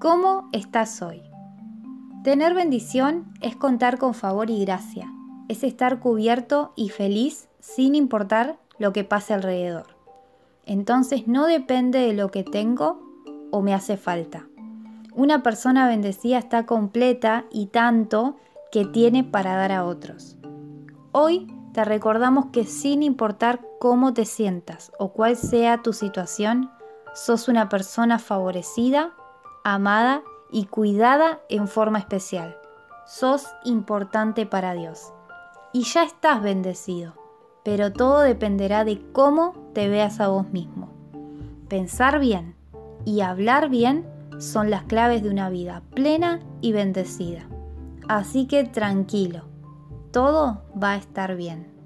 ¿Cómo estás hoy? Tener bendición es contar con favor y gracia, es estar cubierto y feliz sin importar lo que pase alrededor. Entonces no depende de lo que tengo o me hace falta. Una persona bendecida está completa y tanto que tiene para dar a otros. Hoy te recordamos que sin importar cómo te sientas o cuál sea tu situación, sos una persona favorecida amada y cuidada en forma especial. Sos importante para Dios. Y ya estás bendecido, pero todo dependerá de cómo te veas a vos mismo. Pensar bien y hablar bien son las claves de una vida plena y bendecida. Así que tranquilo, todo va a estar bien.